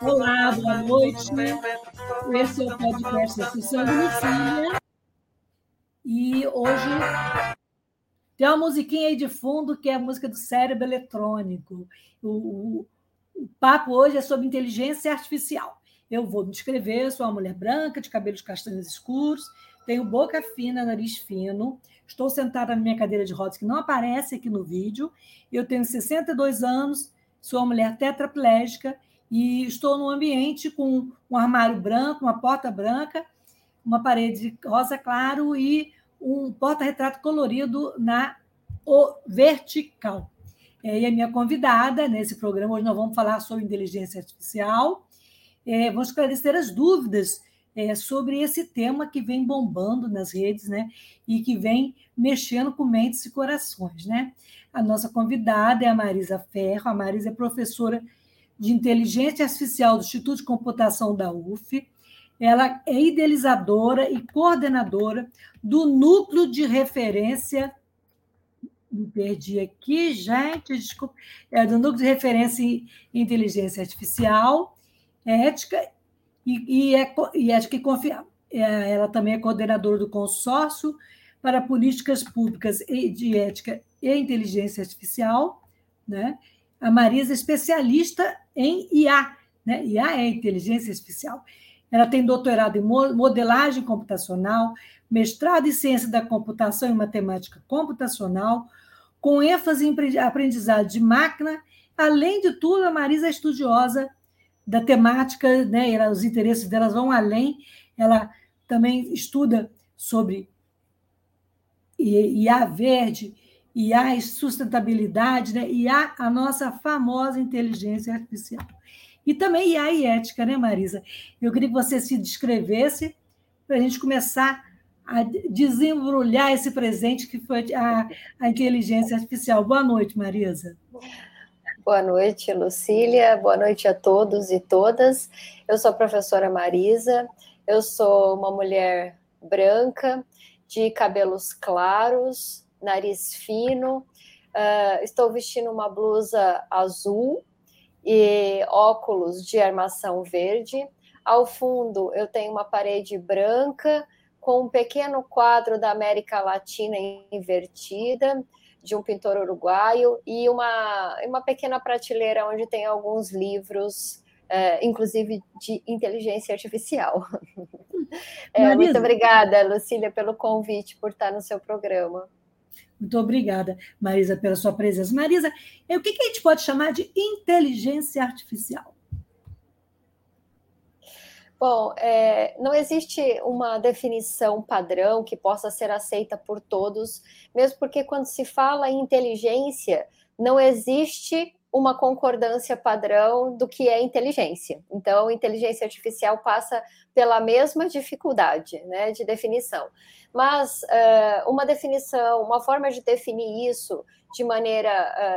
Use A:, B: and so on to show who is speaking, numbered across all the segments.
A: Olá, boa noite. Esse é o podcast da Sessão de Lucília. E hoje tem uma musiquinha aí de fundo que é a música do cérebro eletrônico. O, o, o papo hoje é sobre inteligência artificial. Eu vou me descrever, sou uma mulher branca, de cabelos castanhos escuros, tenho boca fina, nariz fino, estou sentada na minha cadeira de rodas, que não aparece aqui no vídeo. Eu tenho 62 anos, sou uma mulher tetraplégica e estou num ambiente com um armário branco, uma porta branca, uma parede rosa claro e um porta-retrato colorido na vertical. É, e a minha convidada nesse programa, hoje nós vamos falar sobre inteligência artificial, é, vamos esclarecer as dúvidas é, sobre esse tema que vem bombando nas redes, né? E que vem mexendo com mentes e corações, né? A nossa convidada é a Marisa Ferro. A Marisa é professora de inteligência artificial do Instituto de Computação da UF. Ela é idealizadora e coordenadora do núcleo de referência. Me perdi aqui, gente, desculpa. É do núcleo de referência em inteligência artificial, ética e, e, é, e ética e confiável. É, ela também é coordenadora do consórcio para políticas públicas de ética e inteligência artificial, né? A Marisa é especialista em IA, né? IA é inteligência artificial. Ela tem doutorado em modelagem computacional, mestrado em ciência da computação e matemática computacional, com ênfase em aprendizado de máquina. Além de tudo, a Marisa é estudiosa da temática, né? Ela, os interesses delas vão além. Ela também estuda sobre IA verde, IA sustentabilidade, né? IA a nossa famosa inteligência artificial. E também IA e ética, né, Marisa? Eu queria que você se descrevesse para a gente começar a desembrulhar esse presente que foi a, a inteligência artificial. Boa noite, Marisa.
B: Boa noite, Lucília. Boa noite a todos e todas. Eu sou a professora Marisa. Eu sou uma mulher branca, de cabelos claros, nariz fino. Uh, estou vestindo uma blusa azul e óculos de armação verde. Ao fundo, eu tenho uma parede branca com um pequeno quadro da América Latina invertida de um pintor uruguaio e uma, uma pequena prateleira onde tem alguns livros, é, inclusive de inteligência artificial. É, muito obrigada, Lucília, pelo convite, por estar no seu programa.
A: Muito obrigada, Marisa, pela sua presença. Marisa, o que, que a gente pode chamar de inteligência artificial?
B: Bom, é, não existe uma definição padrão que possa ser aceita por todos, mesmo porque quando se fala em inteligência, não existe uma concordância padrão do que é inteligência. Então, inteligência artificial passa pela mesma dificuldade né, de definição. Mas uh, uma definição, uma forma de definir isso de maneira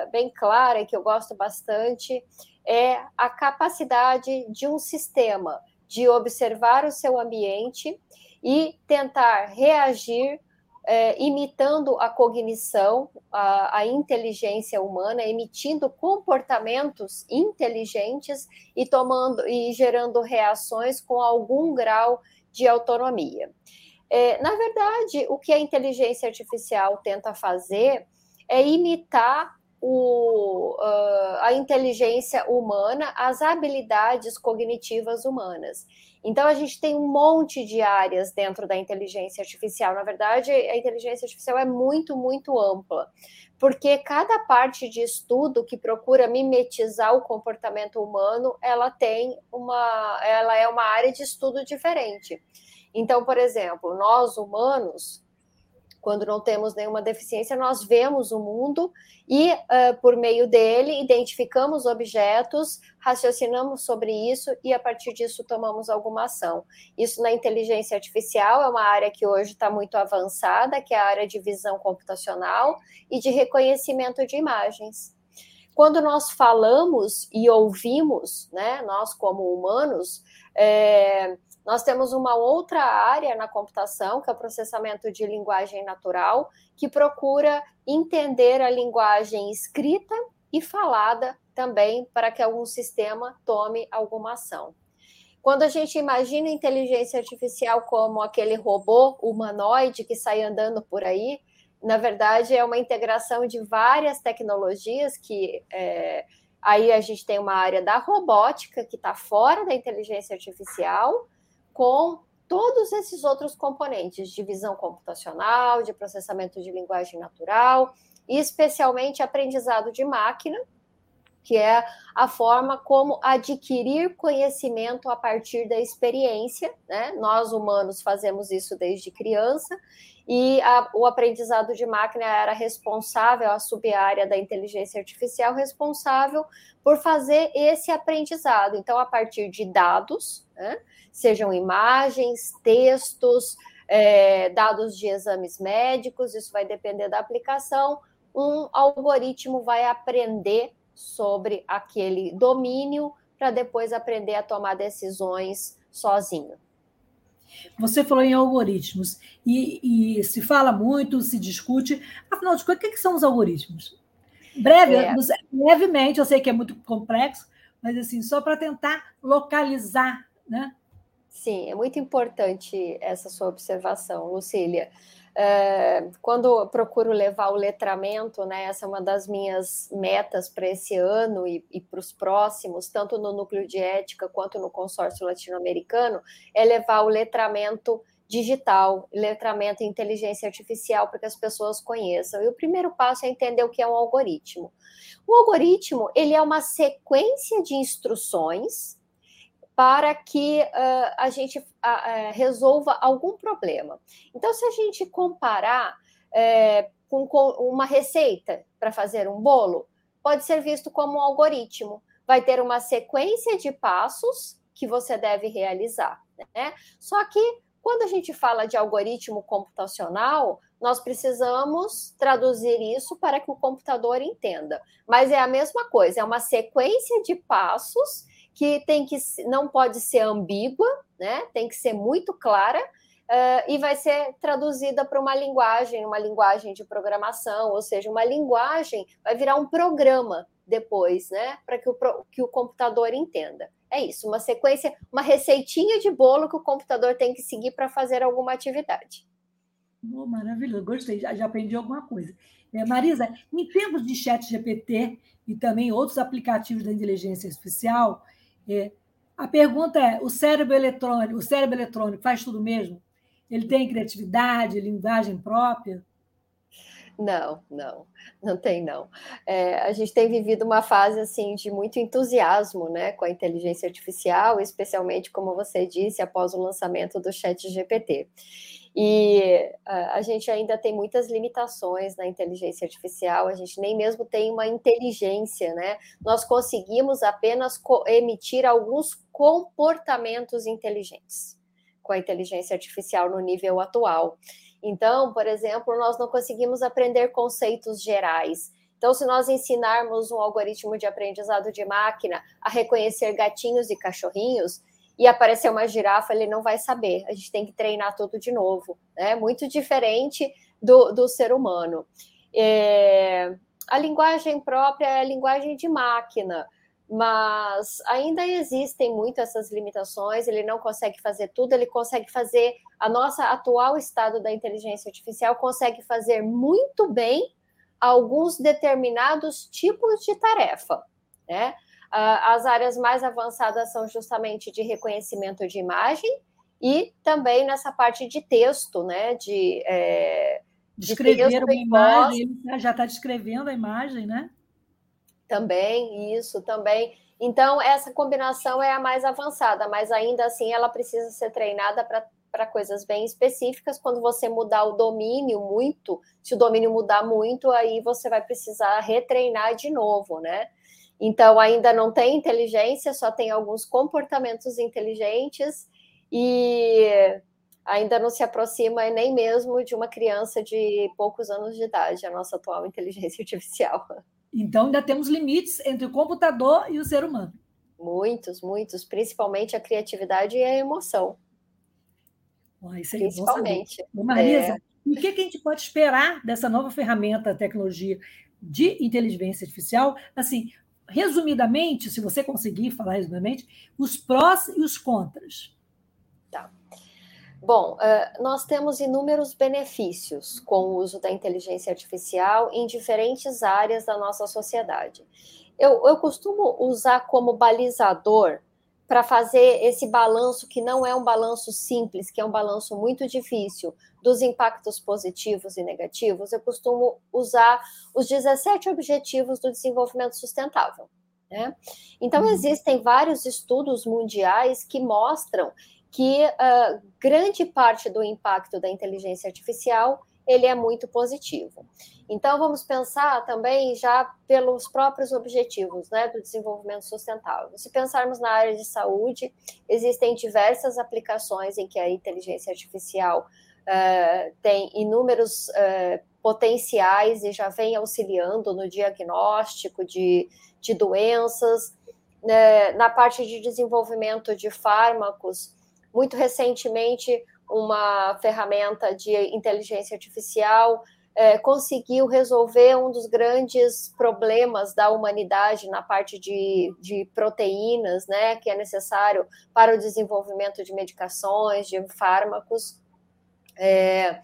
B: uh, bem clara, e que eu gosto bastante, é a capacidade de um sistema de observar o seu ambiente e tentar reagir é, imitando a cognição, a, a, inteligência humana, emitindo comportamentos inteligentes e tomando e gerando reações com algum grau de autonomia. É, na verdade, o que a inteligência artificial tenta fazer é imitar o, uh, a inteligência humana, as habilidades cognitivas humanas. Então, a gente tem um monte de áreas dentro da inteligência artificial. Na verdade, a inteligência artificial é muito, muito ampla, porque cada parte de estudo que procura mimetizar o comportamento humano, ela tem uma, ela é uma área de estudo diferente. Então, por exemplo, nós humanos Quando não temos nenhuma deficiência, nós vemos o mundo e, uh, por meio dele, identificamos objetos, raciocinamos sobre isso e, a partir disso, tomamos alguma ação. Isso na inteligência artificial é uma área que hoje está muito avançada, que é a área de visão computacional e de reconhecimento de imagens. Quando nós falamos e ouvimos, né, nós como humanos, é, nós temos uma outra área na computação, que é o processamento de linguagem natural, que procura entender a linguagem escrita e falada também para que algum sistema tome alguma ação. Quando a gente imagina inteligência artificial como aquele robô humanoide que sai andando por aí, na verdade é uma integração de várias tecnologias que é, aí a gente tem uma área da robótica que está fora da inteligência artificial, com todos esses outros componentes de visão computacional, de processamento de linguagem natural, e especialmente aprendizado de máquina, que é a forma como adquirir conhecimento a partir da experiência. Né? Nós, humanos, fazemos isso desde criança, e a, o aprendizado de máquina era responsável, a sub-área da inteligência artificial, responsável por fazer esse aprendizado. Então, a partir de dados, né? sejam imagens, textos, é, dados de exames médicos, isso vai depender da aplicação. Um algoritmo vai aprender sobre aquele domínio para depois aprender a tomar decisões sozinho.
A: Você falou em algoritmos e, e, se fala muito, se discute. Afinal de contas, o que, são os algoritmos? Breve, é. brevemente, eu sei que é muito complexo, mas assim, só para tentar localizar, né?
B: Sim, é muito importante essa sua observação, Lucília. É, quando procuro levar o letramento, né, essa é uma das minhas metas para esse ano e, e para os próximos, tanto no núcleo de ética quanto no consórcio latino-americano, é levar o letramento digital, letramento em inteligência artificial para que as pessoas conheçam. E o primeiro passo é entender o que é um algoritmo. O algoritmo ele é uma sequência de instruções para que uh, a gente uh, resolva algum problema. Então, se a gente comparar uh, com, com, uma receita para fazer um bolo, pode ser visto como um algoritmo. Vai ter uma sequência de passos que você deve realizar. Né? Só que quando a gente fala de algoritmo computacional, nós precisamos traduzir isso para que o computador entenda. Mas é a mesma coisa, é uma sequência de passos que tem que não pode ser ambígua, né? Tem que ser muito clara uh, e vai ser traduzida para uma linguagem, uma linguagem de programação, ou seja, uma linguagem vai virar um programa depois, né? Para que o, que o computador entenda. É isso, uma sequência, uma receitinha de bolo que o computador tem que seguir para fazer alguma atividade.
A: Oh, maravilhoso, gostei, já, já aprendi alguma coisa. É, Marisa, em tempos de chat GPT e também outros aplicativos da inteligência artificial, é, a pergunta é: o cérebro eletrônico, o cérebro eletrônico faz tudo mesmo? Ele tem criatividade, linguagem própria?
B: Não, não, não tem não. É, a gente tem vivido uma fase assim de muito entusiasmo, né, com a inteligência artificial, especialmente como você disse após o lançamento do Chat GPT. E a gente ainda tem muitas limitações na inteligência artificial, a gente nem mesmo tem uma inteligência, né? Nós conseguimos apenas emitir alguns comportamentos inteligentes com a inteligência artificial no nível atual. Então, por exemplo, nós não conseguimos aprender conceitos gerais. Então, se nós ensinarmos um algoritmo de aprendizado de máquina a reconhecer gatinhos e cachorrinhos, e aparecer uma girafa, ele não vai saber. A gente tem que treinar tudo de novo, né? Muito diferente do, do ser humano. É, a linguagem própria é a linguagem de máquina, mas ainda existem muito essas limitações. Ele não consegue fazer tudo, ele consegue fazer. A nossa atual estado da inteligência artificial consegue fazer muito bem alguns determinados tipos de tarefa, né? Ah, as áreas mais avançadas são justamente de reconhecimento de imagem e também nessa parte de texto, né? De, é,
A: de Descrever uma imagem, ele já está descrevendo a imagem, né?
B: Também, isso, também. Então, essa combinação é a mais avançada, mas ainda assim ela precisa ser treinada para coisas bem específicas. Quando você mudar o domínio muito, se o domínio mudar muito, aí você vai precisar retreinar de novo, né? Então, ainda não tem inteligência, só tem alguns comportamentos inteligentes e ainda não se aproxima nem mesmo de uma criança de poucos anos de idade, a nossa atual inteligência artificial.
A: Então, ainda temos limites entre o computador e o ser humano.
B: Muitos, muitos, principalmente a criatividade e a emoção.
A: Isso é principalmente. Marisa, é... o que, que a gente pode esperar dessa nova ferramenta, tecnologia de inteligência artificial? Assim, resumidamente, se você conseguir falar resumidamente, os prós e os contras.
B: Tá. Bom, nós temos inúmeros benefícios com o uso da inteligência artificial em diferentes áreas da nossa sociedade. Eu, eu costumo usar como balizador para fazer esse balanço, que não é um balanço simples, que é um balanço muito difícil, dos impactos positivos e negativos, eu costumo usar os 17 Objetivos do Desenvolvimento Sustentável. Né? Então, uhum. existem vários estudos mundiais que mostram que uh, grande parte do impacto da inteligência artificial ele é muito positivo. Então, vamos pensar também já pelos próprios objetivos né, do desenvolvimento sustentável. Se pensarmos na área de saúde, existem diversas aplicações em que a inteligência artificial uh, tem inúmeros uh, potenciais e já vem auxiliando no diagnóstico de, de doenças. Né, na parte de desenvolvimento de fármacos, muito recentemente, uma ferramenta de inteligência artificial é, conseguiu resolver um dos grandes problemas da humanidade na parte de, de proteínas, né, que é necessário para o desenvolvimento de medicações, de fármacos. É,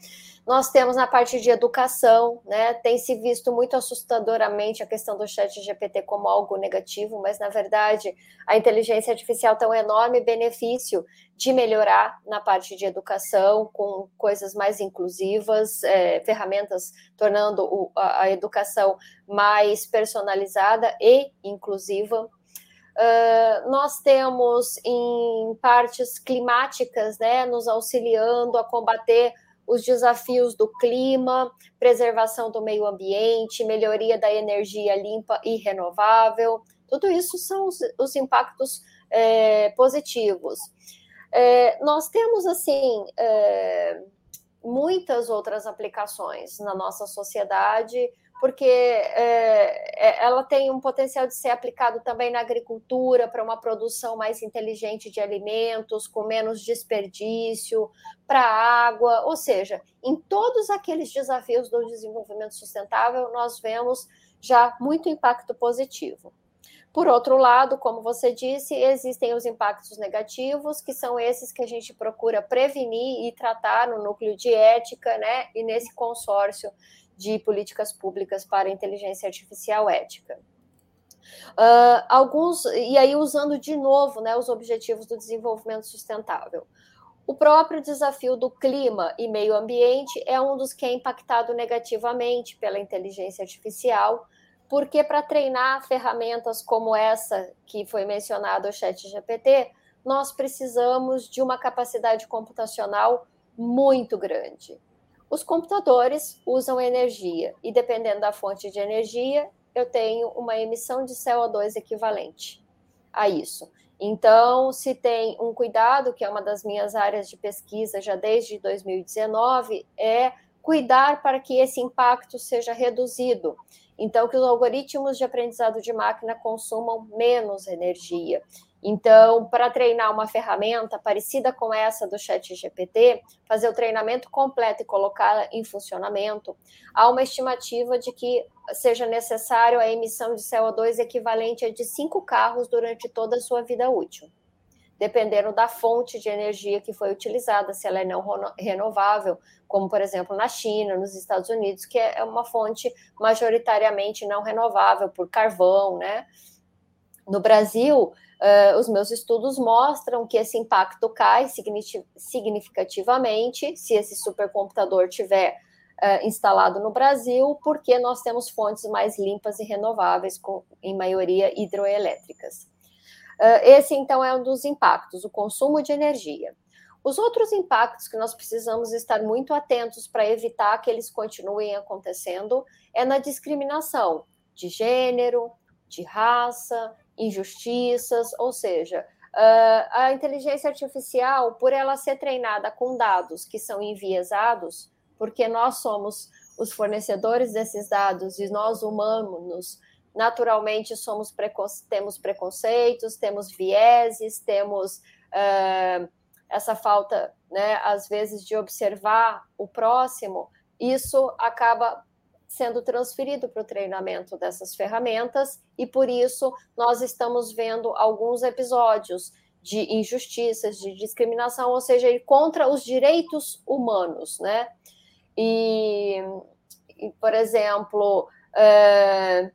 B: nós temos na parte de educação, né? Tem se visto muito assustadoramente a questão do chat GPT como algo negativo, mas na verdade a inteligência artificial tem um enorme benefício de melhorar na parte de educação, com coisas mais inclusivas, é, ferramentas tornando o, a, a educação mais personalizada e inclusiva. Uh, nós temos em partes climáticas, né, nos auxiliando a combater os desafios do clima, preservação do meio ambiente, melhoria da energia limpa e renovável. Tudo isso são os, os impactos é, positivos. É, nós temos, assim, é, muitas outras aplicações na nossa sociedade porque é, é, ela tem um potencial de ser aplicado também na agricultura para uma produção mais inteligente de alimentos, com menos desperdício, para água, ou seja, em todos aqueles desafios do desenvolvimento sustentável, nós vemos já muito impacto positivo. Por outro lado, como você disse, existem os impactos negativos, que são esses que a gente procura prevenir e tratar no núcleo de ética, né, e nesse consórcio de políticas públicas para inteligência artificial ética. Uh, alguns, e aí usando de novo né, os objetivos do desenvolvimento sustentável. O próprio desafio do clima e meio ambiente é um dos que é impactado negativamente pela inteligência artificial, porque para treinar ferramentas como essa que foi mencionada, o Chat GPT, nós precisamos de uma capacidade computacional muito grande. Os computadores usam energia e, dependendo da fonte de energia, eu tenho uma emissão de CO2 equivalente a isso. Então, se tem um cuidado, que é uma das minhas áreas de pesquisa já desde 2019, é cuidar para que esse impacto seja reduzido. Então, que os algoritmos de aprendizado de máquina consumam menos energia. Então, para treinar uma ferramenta parecida com essa do Chat GPT, fazer o treinamento completo e colocá-la em funcionamento, há uma estimativa de que seja necessário a emissão de CO2 equivalente a de cinco carros durante toda a sua vida útil, dependendo da fonte de energia que foi utilizada, se ela é não renovável, como por exemplo na China, nos Estados Unidos, que é uma fonte majoritariamente não renovável por carvão, né? No Brasil, Uh, os meus estudos mostram que esse impacto cai significativamente se esse supercomputador tiver uh, instalado no Brasil, porque nós temos fontes mais limpas e renováveis, com, em maioria hidroelétricas. Uh, esse, então, é um dos impactos, o consumo de energia. Os outros impactos que nós precisamos estar muito atentos para evitar que eles continuem acontecendo é na discriminação de gênero, de raça, injustiças, ou seja, a inteligência artificial, por ela ser treinada com dados que são enviesados, porque nós somos os fornecedores desses dados e nós humanos naturalmente somos temos preconceitos, temos vieses, temos uh, essa falta, né, às vezes, de observar o próximo, isso acaba sendo transferido para o treinamento dessas ferramentas e por isso nós estamos vendo alguns episódios de injustiças, de discriminação, ou seja, contra os direitos humanos, né? E, e por exemplo, é,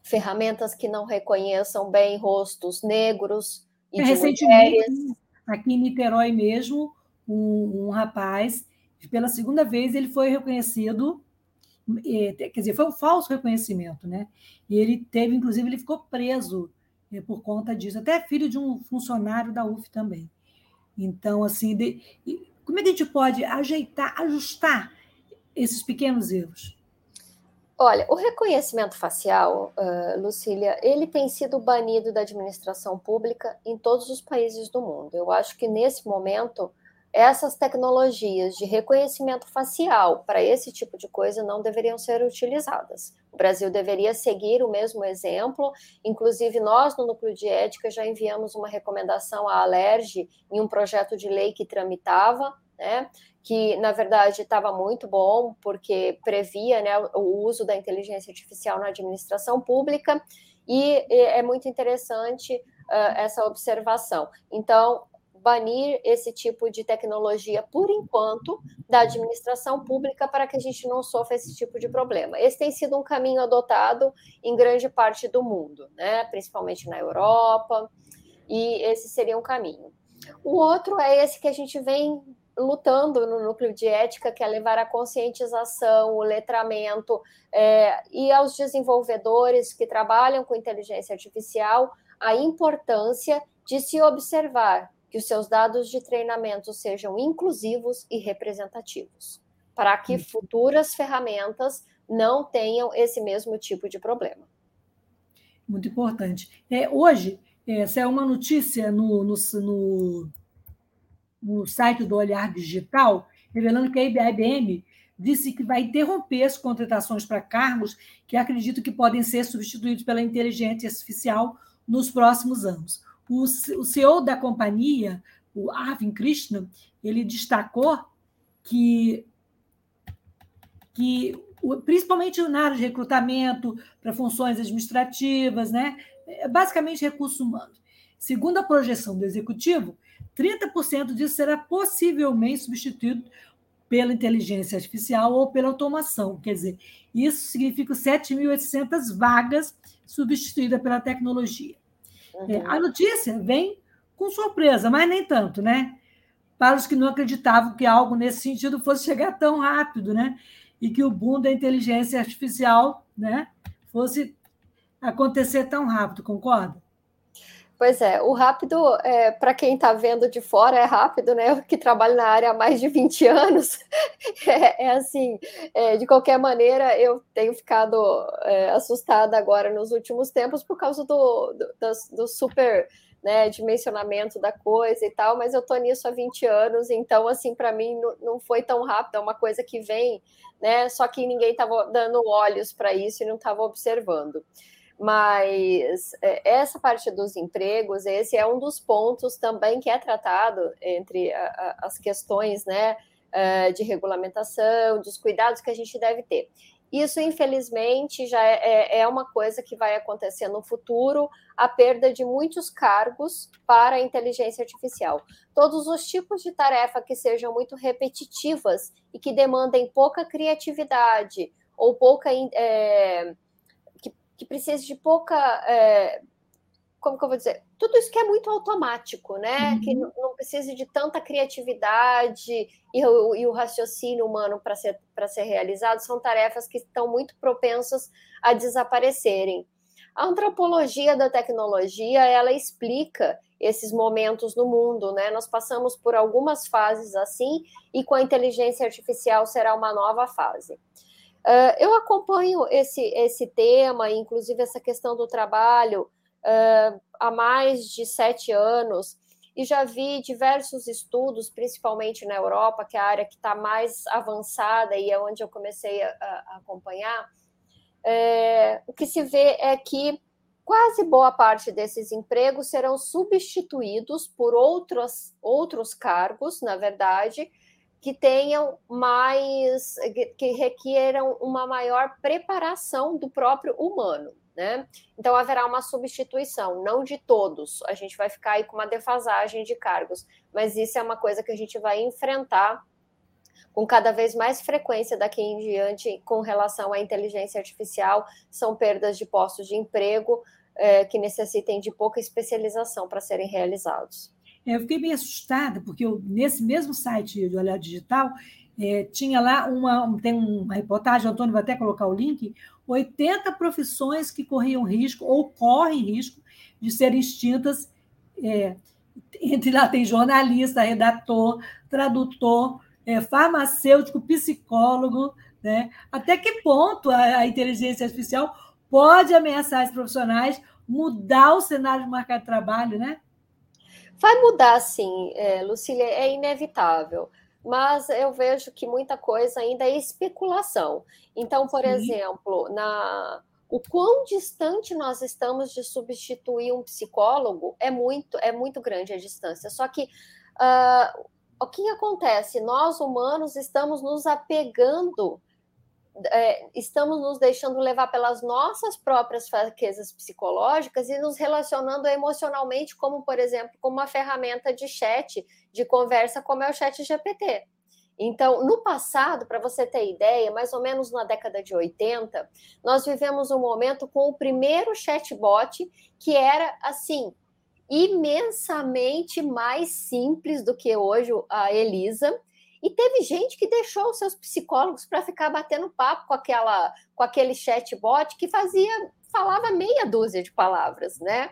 B: ferramentas que não reconheçam bem rostos negros e é,
A: Recentemente, mulheres. aqui em Niterói mesmo, um, um rapaz, pela segunda vez, ele foi reconhecido quer dizer, foi um falso reconhecimento, né? E ele teve, inclusive, ele ficou preso é, por conta disso, até filho de um funcionário da UF também. Então, assim, de, como é que a gente pode ajeitar, ajustar esses pequenos erros?
B: Olha, o reconhecimento facial, uh, Lucília, ele tem sido banido da administração pública em todos os países do mundo. Eu acho que nesse momento essas tecnologias de reconhecimento facial para esse tipo de coisa não deveriam ser utilizadas. O Brasil deveria seguir o mesmo exemplo. Inclusive, nós no Núcleo de Ética já enviamos uma recomendação à Alerj em um projeto de lei que tramitava, né? que na verdade estava muito bom, porque previa né, o uso da inteligência artificial na administração pública, e é muito interessante uh, essa observação. Então, banir esse tipo de tecnologia por enquanto da administração pública para que a gente não sofra esse tipo de problema. Esse tem sido um caminho adotado em grande parte do mundo, né? principalmente na Europa, e esse seria um caminho. O outro é esse que a gente vem lutando no núcleo de ética, que é levar a conscientização, o letramento é, e aos desenvolvedores que trabalham com inteligência artificial a importância de se observar que os seus dados de treinamento sejam inclusivos e representativos, para que uhum. futuras ferramentas não tenham esse mesmo tipo de problema.
A: Muito importante. É, hoje, essa é uma notícia no, no, no, no site do Olhar Digital, revelando que a IBM disse que vai interromper as contratações para cargos que acredito que podem ser substituídos pela inteligência artificial nos próximos anos. O, o CEO da companhia, o Arvind Krishna, ele destacou que, que principalmente na área de recrutamento para funções administrativas, né? É basicamente recursos humanos. Segundo a projeção do executivo, 30% disso será possivelmente substituído pela inteligência artificial ou pela automação. Quer dizer, isso significa 7.800 vagas substituídas pela tecnologia. É, uhum. a notícia vem com surpresa, mas nem tanto, né? Para os que não acreditavam que algo nesse sentido fosse chegar tão rápido, né? E que o boom da inteligência artificial, né, fosse acontecer tão rápido, concorda?
B: Pois é, o rápido, é, para quem está vendo de fora, é rápido, né? Eu que trabalho na área há mais de 20 anos, é, é assim, é, de qualquer maneira, eu tenho ficado é, assustada agora nos últimos tempos por causa do, do, do super né, dimensionamento da coisa e tal, mas eu estou nisso há 20 anos, então, assim, para mim não, não foi tão rápido, é uma coisa que vem, né? Só que ninguém estava dando olhos para isso e não estava observando mas é, essa parte dos empregos, esse é um dos pontos também que é tratado entre a, a, as questões né, é, de regulamentação, dos cuidados que a gente deve ter. Isso, infelizmente, já é, é, é uma coisa que vai acontecer no futuro, a perda de muitos cargos para a inteligência artificial. Todos os tipos de tarefa que sejam muito repetitivas e que demandem pouca criatividade ou pouca. É, que precisa de pouca. É, como que eu vou dizer? Tudo isso que é muito automático, né? Uhum. Que não, não, precisa de tanta criatividade e o, e o raciocínio humano para ser, ser realizado, são tarefas que estão muito propensas a desaparecerem. A antropologia da tecnologia, ela explica esses momentos no mundo, né? Nós passamos por algumas fases assim, e com a inteligência artificial será uma nova fase. Uh, eu acompanho esse, esse tema, inclusive essa questão do trabalho, uh, há mais de sete anos, e já vi diversos estudos, principalmente na Europa, que é a área que está mais avançada e é onde eu comecei a, a acompanhar. É, o que se vê é que quase boa parte desses empregos serão substituídos por outros, outros cargos, na verdade, que tenham mais, que requeram uma maior preparação do próprio humano. Né? Então haverá uma substituição, não de todos. A gente vai ficar aí com uma defasagem de cargos, mas isso é uma coisa que a gente vai enfrentar com cada vez mais frequência daqui em diante com relação à inteligência artificial. São perdas de postos de emprego é, que necessitem de pouca especialização para serem realizados.
A: É, eu fiquei bem assustada, porque eu, nesse mesmo site de Olhar Digital, é, tinha lá uma, tem uma reportagem, o Antônio vai até colocar o link, 80 profissões que corriam risco ou correm risco de serem extintas. É, entre lá tem jornalista, redator, tradutor, é, farmacêutico, psicólogo. Né? Até que ponto a, a inteligência artificial pode ameaçar esses profissionais, mudar o cenário do mercado de trabalho, né?
B: Vai mudar, sim, é, Lucília, é inevitável. Mas eu vejo que muita coisa ainda é especulação. Então, por sim. exemplo, na o quão distante nós estamos de substituir um psicólogo é muito é muito grande a distância. Só que uh, o que acontece? Nós humanos estamos nos apegando é, estamos nos deixando levar pelas nossas próprias fraquezas psicológicas e nos relacionando emocionalmente, como, por exemplo, com uma ferramenta de chat, de conversa, como é o chat GPT. Então, no passado, para você ter ideia, mais ou menos na década de 80, nós vivemos um momento com o primeiro chatbot que era assim imensamente mais simples do que hoje a Elisa e teve gente que deixou os seus psicólogos para ficar batendo papo com aquela com aquele chatbot que fazia falava meia dúzia de palavras, né?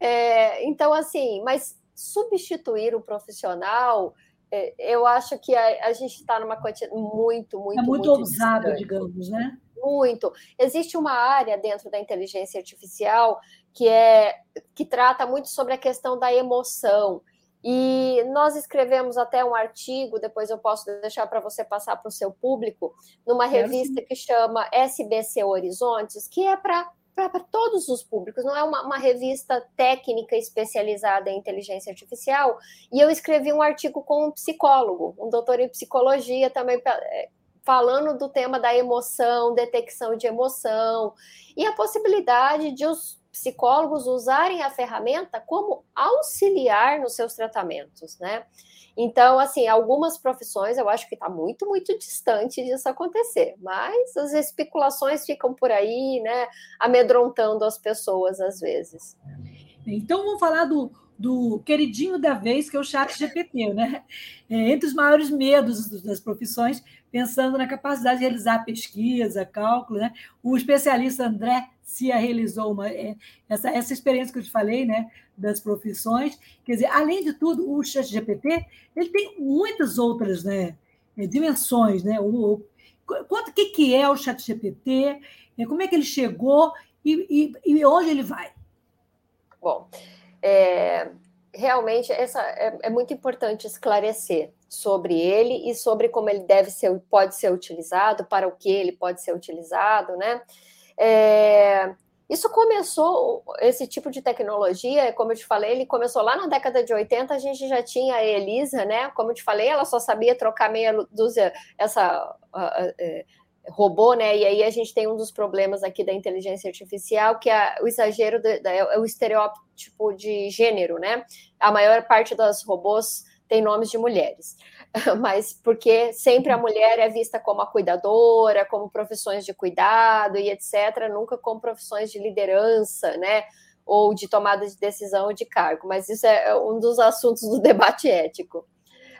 B: É, então assim, mas substituir o profissional é, eu acho que a, a gente está numa quantidade muito, muito. É
A: muito, muito ousada, digamos, né?
B: Muito. Existe uma área dentro da inteligência artificial que é que trata muito sobre a questão da emoção. E nós escrevemos até um artigo, depois eu posso deixar para você passar para o seu público, numa revista que chama SBC Horizontes, que é para para todos os públicos, não é uma, uma, revista técnica especializada em inteligência artificial. E eu escrevi um artigo com um psicólogo, um doutor em psicologia também, é, falando do tema da emoção, detecção de emoção, e a possibilidade de os psicólogos usarem a ferramenta como auxiliar nos seus tratamentos, né? Então, assim, algumas profissões eu acho que está muito, muito distante disso acontecer, mas as especulações ficam por aí, né, amedrontando as pessoas às vezes.
A: Então, vamos falar do, do queridinho da vez, que é o chat GPT, né? É, entre os maiores medos das profissões, pensando na capacidade de realizar pesquisa, cálculo, né? O especialista André Cia realizou uma, é, essa, essa experiência que eu te falei, né? Das profissões. Quer dizer, além de tudo, o chat GPT, ele tem muitas outras né, é, dimensões, né? O, o que, que é o chat GPT, como é que ele chegou e, e, e onde ele vai?
B: Bom, é, realmente essa é, é, muito importante esclarecer sobre ele e sobre como ele deve ser, pode ser utilizado, para o que ele pode ser utilizado, né? É, isso começou, esse tipo de tecnologia, como eu te falei, ele começou lá na década de 80, a gente já tinha a Elisa, né? Como eu te falei, ela só sabia trocar meia dúzia, essa uh, uh, robô, né? E aí a gente tem um dos problemas aqui da inteligência artificial, que é o exagero, de, é o estereótipo de gênero, né? A maior parte das robôs tem nomes de mulheres, mas porque sempre a mulher é vista como a cuidadora, como profissões de cuidado e etc., nunca como profissões de liderança, né? Ou de tomada de decisão ou de cargo, mas isso é um dos assuntos do debate ético.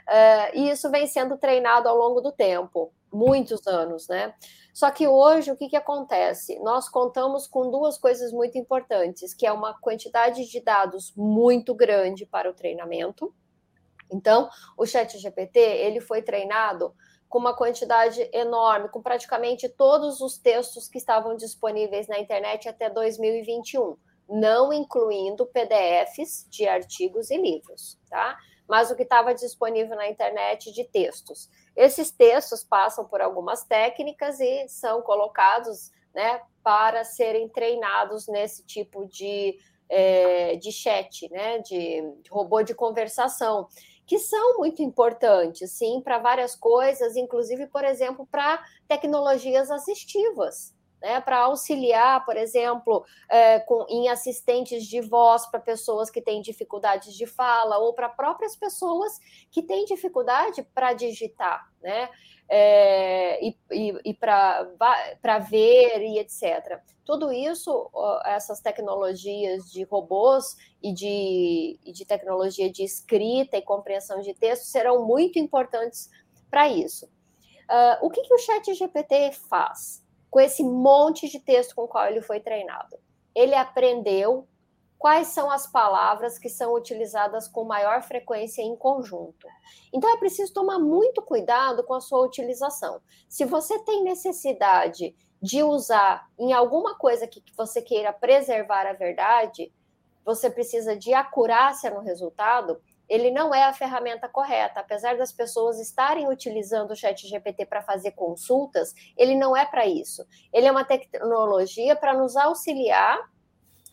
B: Uh, e isso vem sendo treinado ao longo do tempo, muitos anos, né? Só que hoje o que, que acontece? Nós contamos com duas coisas muito importantes, que é uma quantidade de dados muito grande para o treinamento. Então, o Chat GPT ele foi treinado com uma quantidade enorme, com praticamente todos os textos que estavam disponíveis na internet até 2021, não incluindo PDFs de artigos e livros, tá? Mas o que estava disponível na internet de textos. Esses textos passam por algumas técnicas e são colocados né, para serem treinados nesse tipo de, é, de chat, né, de, de robô de conversação, que são muito importantes, sim, para várias coisas, inclusive, por exemplo, para tecnologias assistivas né, para auxiliar, por exemplo, é, com, em assistentes de voz para pessoas que têm dificuldades de fala ou para próprias pessoas que têm dificuldade para digitar, né? É, e, e, e para ver e etc. Tudo isso, essas tecnologias de robôs e de, e de tecnologia de escrita e compreensão de texto serão muito importantes para isso. Uh, o que, que o Chat GPT faz? Com esse monte de texto com o qual ele foi treinado. Ele aprendeu quais são as palavras que são utilizadas com maior frequência em conjunto. Então é preciso tomar muito cuidado com a sua utilização. Se você tem necessidade de usar em alguma coisa que você queira preservar a verdade, você precisa de acurácia no resultado, ele não é a ferramenta correta. Apesar das pessoas estarem utilizando o Chat GPT para fazer consultas, ele não é para isso. Ele é uma tecnologia para nos auxiliar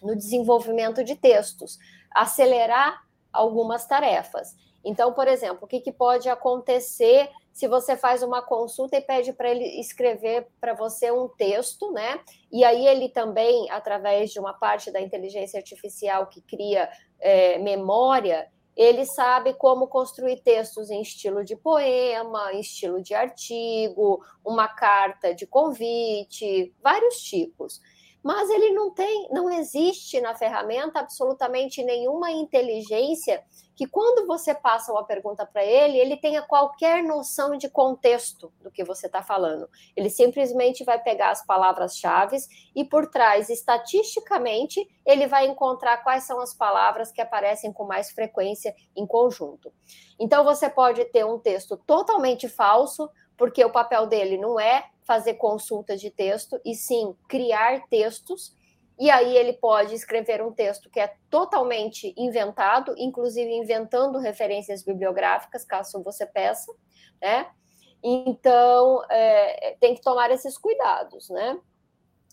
B: no desenvolvimento de textos, acelerar algumas tarefas. Então, por exemplo, o que, que pode acontecer se você faz uma consulta e pede para ele escrever para você um texto, né? E aí ele também, através de uma parte da inteligência artificial que cria é, memória, ele sabe como construir textos em estilo de poema, em estilo de artigo, uma carta de convite, vários tipos. Mas ele não tem, não existe na ferramenta absolutamente nenhuma inteligência que quando você passa uma pergunta para ele, ele tenha qualquer noção de contexto do que você está falando. Ele simplesmente vai pegar as palavras-chave e por trás, estatisticamente, ele vai encontrar quais são as palavras que aparecem com mais frequência em conjunto. Então você pode ter um texto totalmente falso, porque o papel dele não é fazer consulta de texto, e sim criar textos. E aí ele pode escrever um texto que é totalmente inventado, inclusive inventando referências bibliográficas, caso você peça, né? Então é, tem que tomar esses cuidados, né?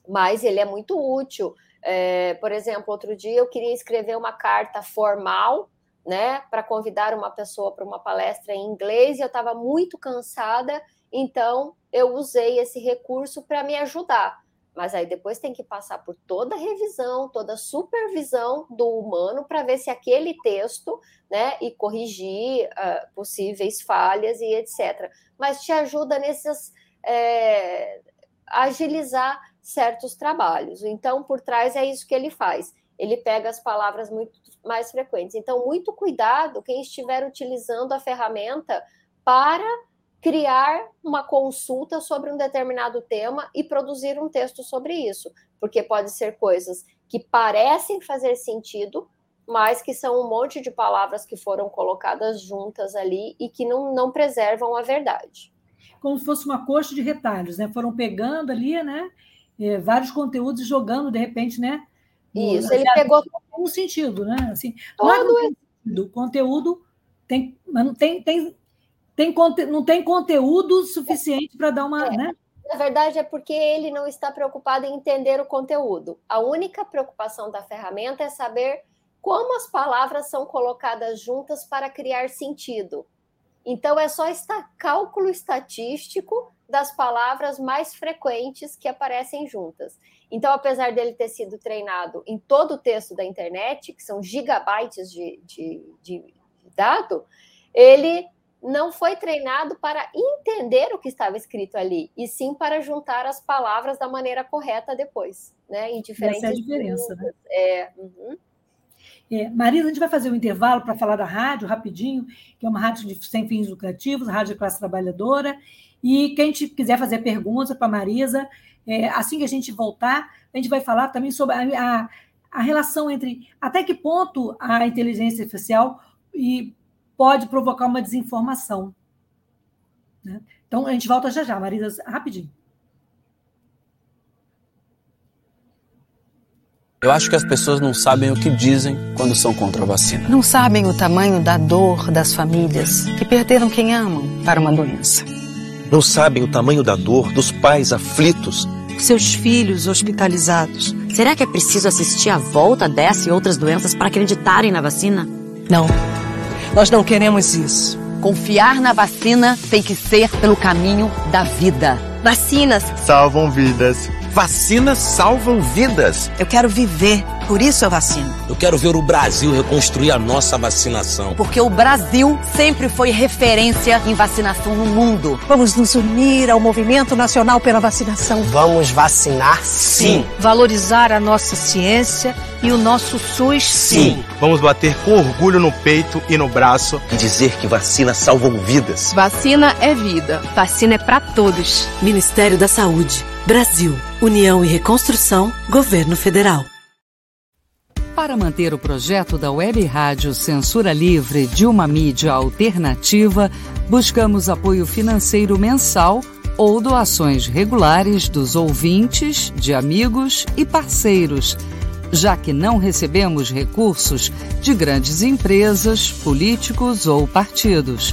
B: Mas ele é muito útil. É, por exemplo, outro dia eu queria escrever uma carta formal né, para convidar uma pessoa para uma palestra em inglês e eu estava muito cansada então, eu usei esse recurso para me ajudar. Mas aí depois tem que passar por toda a revisão, toda a supervisão do humano para ver se aquele texto, né, e corrigir uh, possíveis falhas e etc. Mas te ajuda nesses é, agilizar certos trabalhos. Então, por trás é isso que ele faz. Ele pega as palavras muito mais frequentes. Então, muito cuidado quem estiver utilizando a ferramenta para criar uma consulta sobre um determinado tema e produzir um texto sobre isso, porque pode ser coisas que parecem fazer sentido, mas que são um monte de palavras que foram colocadas juntas ali e que não, não preservam a verdade.
A: Como se fosse uma coxa de retalhos, né? Foram pegando ali, né? É, vários conteúdos e jogando de repente, né?
B: Isso, ele pegou
A: um sentido, né? Assim, Todo não é sentido, conteúdo tem, mas não tem, tem tem, não tem conteúdo suficiente para dar uma. É. Né?
B: Na verdade, é porque ele não está preocupado em entender o conteúdo. A única preocupação da ferramenta é saber como as palavras são colocadas juntas para criar sentido. Então, é só estar cálculo estatístico das palavras mais frequentes que aparecem juntas. Então, apesar dele ter sido treinado em todo o texto da internet, que são gigabytes de, de, de dado, ele não foi treinado para entender o que estava escrito ali, e sim para juntar as palavras da maneira correta depois, né? Em diferentes.
A: Essa é a diferença, né?
B: É. Uhum.
A: É, Marisa, a gente vai fazer um intervalo para falar da rádio, rapidinho, que é uma rádio de, sem fins lucrativos, rádio de classe trabalhadora. E quem quiser fazer perguntas para a Marisa, é, assim que a gente voltar, a gente vai falar também sobre a, a, a, relação entre até que ponto a inteligência artificial e pode provocar uma desinformação. Né? Então, a gente volta já já, Marisa, rapidinho.
C: Eu acho que as pessoas não sabem o que dizem quando são contra a vacina.
D: Não sabem o tamanho da dor das famílias que perderam quem amam para uma doença.
E: Não sabem o tamanho da dor dos pais aflitos.
D: Seus filhos hospitalizados.
F: Será que é preciso assistir à volta dessa e outras doenças para acreditarem na vacina?
D: Não. Nós não queremos isso.
F: Confiar na vacina tem que ser pelo caminho da vida.
D: Vacinas
G: salvam vidas.
E: Vacinas salvam vidas.
D: Eu quero viver, por isso eu vacino.
H: Eu quero ver o Brasil reconstruir a nossa vacinação.
F: Porque o Brasil sempre foi referência em vacinação no mundo.
D: Vamos nos unir ao movimento nacional pela vacinação.
H: Vamos vacinar sim. sim.
D: Valorizar a nossa ciência e o nosso SUS sim. sim.
G: Vamos bater com orgulho no peito e no braço
E: e dizer que vacinas salvam vidas.
I: Vacina é vida. Vacina é para todos.
J: Ministério da Saúde. Brasil, União e Reconstrução, Governo Federal.
K: Para manter o projeto da Web Rádio Censura Livre de uma mídia alternativa, buscamos apoio financeiro mensal ou doações regulares dos ouvintes, de amigos e parceiros, já que não recebemos recursos de grandes empresas, políticos ou partidos.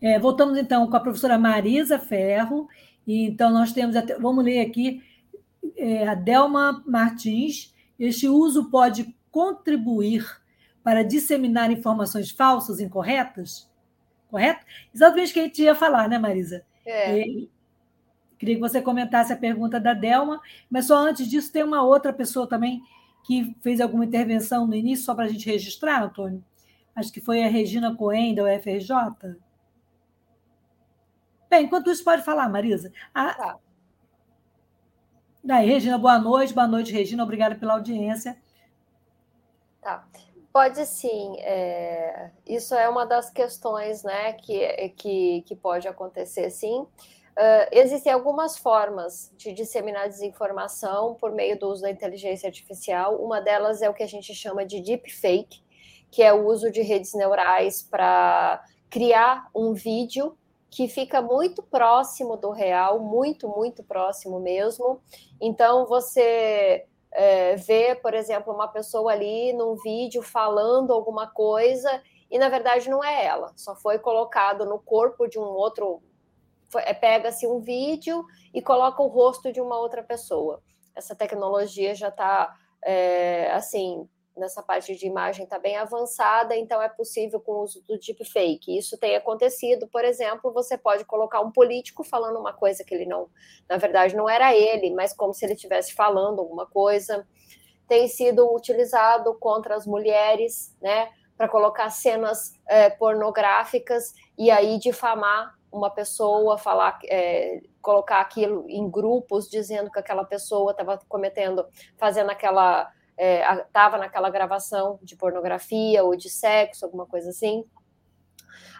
A: É, voltamos então com a professora Marisa Ferro. E, então, nós temos, até, vamos ler aqui, é, a Delma Martins. Este uso pode contribuir para disseminar informações falsas, incorretas? Correto? Exatamente o que a gente ia falar, né, Marisa?
B: É.
A: E, queria que você comentasse a pergunta da Delma, mas só antes disso, tem uma outra pessoa também que fez alguma intervenção no início, só para a gente registrar, Antônio. Acho que foi a Regina Coen, da UFRJ. Bem, enquanto isso, pode falar, Marisa. Ah, tá. Daí, Regina, boa noite. Boa noite, Regina. Obrigada pela audiência.
B: Tá. Pode sim. É... Isso é uma das questões né, que, que, que pode acontecer, sim. Uh, existem algumas formas de disseminar desinformação por meio do uso da inteligência artificial. Uma delas é o que a gente chama de deepfake, que é o uso de redes neurais para criar um vídeo que fica muito próximo do real, muito, muito próximo mesmo. Então, você é, vê, por exemplo, uma pessoa ali num vídeo falando alguma coisa e, na verdade, não é ela, só foi colocado no corpo de um outro. É, Pega-se um vídeo e coloca o rosto de uma outra pessoa. Essa tecnologia já está, é, assim, nessa parte de imagem está bem avançada, então é possível com o uso do deepfake. Isso tem acontecido, por exemplo, você pode colocar um político falando uma coisa que ele não, na verdade, não era ele, mas como se ele estivesse falando alguma coisa. Tem sido utilizado contra as mulheres, né? para colocar cenas é, pornográficas e aí difamar uma pessoa, falar, é, colocar aquilo em grupos, dizendo que aquela pessoa estava cometendo, fazendo aquela, estava é, naquela gravação de pornografia ou de sexo, alguma coisa assim.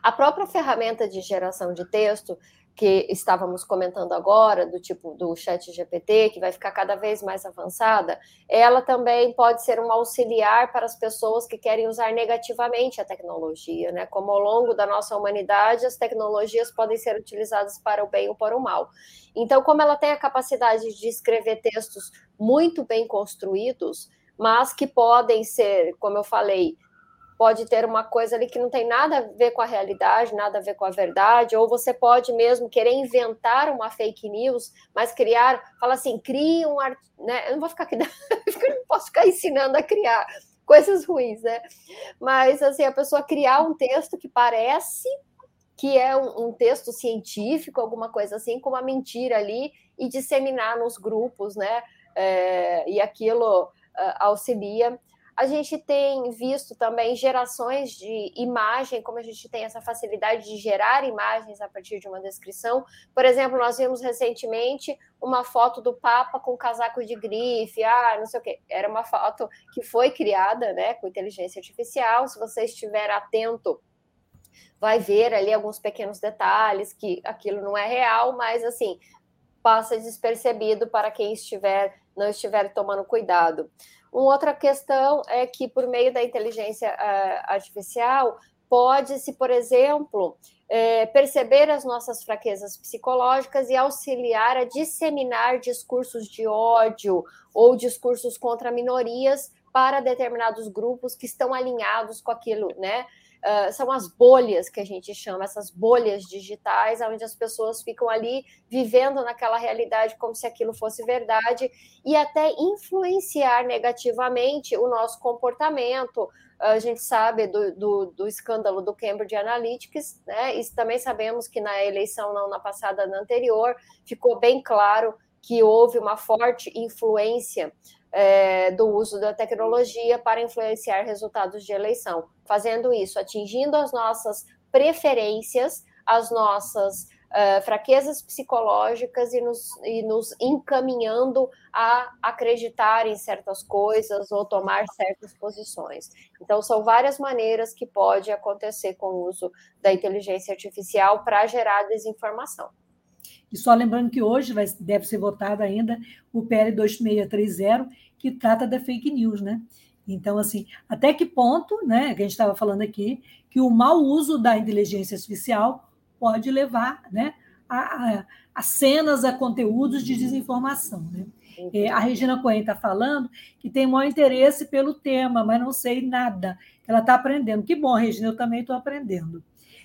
B: A própria ferramenta de geração de texto que estávamos comentando agora, do tipo do chat GPT, que vai ficar cada vez mais avançada, ela também pode ser um auxiliar para as pessoas que querem usar negativamente a tecnologia, né? Como ao longo da nossa humanidade, as tecnologias podem ser utilizadas para o bem ou para o mal. Então, como ela tem a capacidade de escrever textos muito bem construídos, mas que podem ser, como eu falei, pode ter uma coisa ali que não tem nada a ver com a realidade, nada a ver com a verdade, ou você pode mesmo querer inventar uma fake news, mas criar, fala assim, cria um, né? Eu não vou ficar aqui, não posso ficar ensinando a criar coisas ruins, né? Mas assim, a pessoa criar um texto que parece que é um, um texto científico, alguma coisa assim, com uma mentira ali e disseminar nos grupos, né? É, e aquilo auxilia a gente tem visto também gerações de imagem, como a gente tem essa facilidade de gerar imagens a partir de uma descrição. Por exemplo, nós vimos recentemente uma foto do Papa com casaco de grife, ah, não sei o quê. Era uma foto que foi criada né, com inteligência artificial. Se você estiver atento, vai ver ali alguns pequenos detalhes que aquilo não é real, mas assim passa despercebido para quem estiver não estiver tomando cuidado. Uma outra questão é que, por meio da inteligência uh, artificial, pode-se, por exemplo, é, perceber as nossas fraquezas psicológicas e auxiliar a disseminar discursos de ódio ou discursos contra minorias para determinados grupos que estão alinhados com aquilo, né? Uh, são as bolhas que a gente chama, essas bolhas digitais, onde as pessoas ficam ali vivendo naquela realidade como se aquilo fosse verdade e até influenciar negativamente o nosso comportamento. A gente sabe do, do, do escândalo do Cambridge Analytics, né? E também sabemos que na eleição, não na passada, na anterior, ficou bem claro que houve uma forte influência é, do uso da tecnologia para influenciar resultados de eleição, fazendo isso, atingindo as nossas preferências, as nossas uh, fraquezas psicológicas e nos, e nos encaminhando a acreditar em certas coisas ou tomar certas posições. Então, são várias maneiras que pode acontecer com o uso da inteligência artificial para gerar desinformação.
A: E só lembrando que hoje vai, deve ser votado ainda o PL 2630, que trata da fake news, né? Então, assim, até que ponto, né, que a gente estava falando aqui, que o mau uso da inteligência artificial pode levar, né, a, a, a cenas, a conteúdos de desinformação, né? É, a Regina Cohen está falando que tem maior interesse pelo tema, mas não sei nada. Ela está aprendendo. Que bom, Regina, eu também estou aprendendo.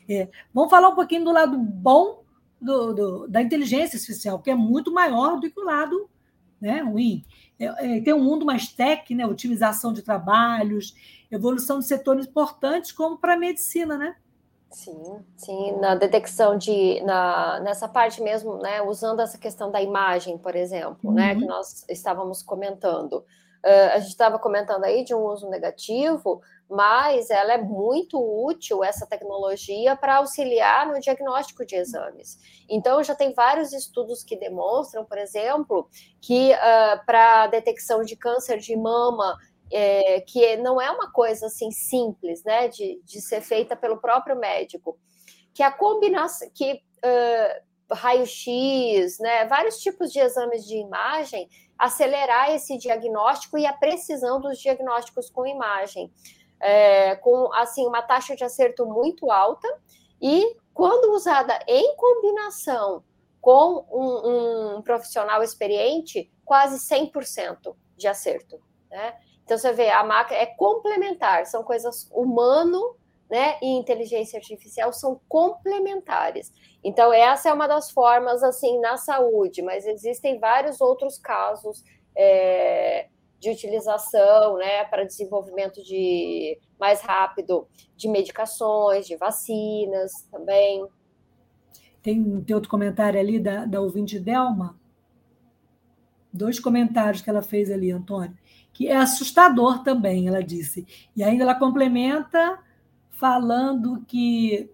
A: É, vamos falar um pouquinho do lado bom do, do, da inteligência artificial, que é muito maior do que o lado né, ruim. É, é, tem um mundo mais tech, né, otimização de trabalhos, evolução de setores importantes, como para a medicina, né?
B: Sim, sim, na detecção de, na, nessa parte mesmo, né, usando essa questão da imagem, por exemplo, uhum. né, que uhum. nós estávamos comentando. Uh, a gente estava comentando aí de um uso negativo, mas ela é muito útil, essa tecnologia, para auxiliar no diagnóstico de exames. Então, já tem vários estudos que demonstram, por exemplo, que uh, para detecção de câncer de mama, é, que não é uma coisa assim simples, né, de, de ser feita pelo próprio médico, que a combinação, que uh, raio-x, né, vários tipos de exames de imagem, acelerar esse diagnóstico e a precisão dos diagnósticos com imagem é, com assim uma taxa de acerto muito alta e quando usada em combinação com um, um profissional experiente, quase 100% de acerto. Né? Então você vê, a máquina é complementar, são coisas humano né, e inteligência artificial são complementares. Então essa é uma das formas assim na saúde, mas existem vários outros casos é, de utilização, né, para desenvolvimento de mais rápido de medicações, de vacinas também.
A: Tem, tem outro comentário ali da, da ouvinte Delma. dois comentários que ela fez ali, Antônio, que é assustador também, ela disse. E ainda ela complementa falando que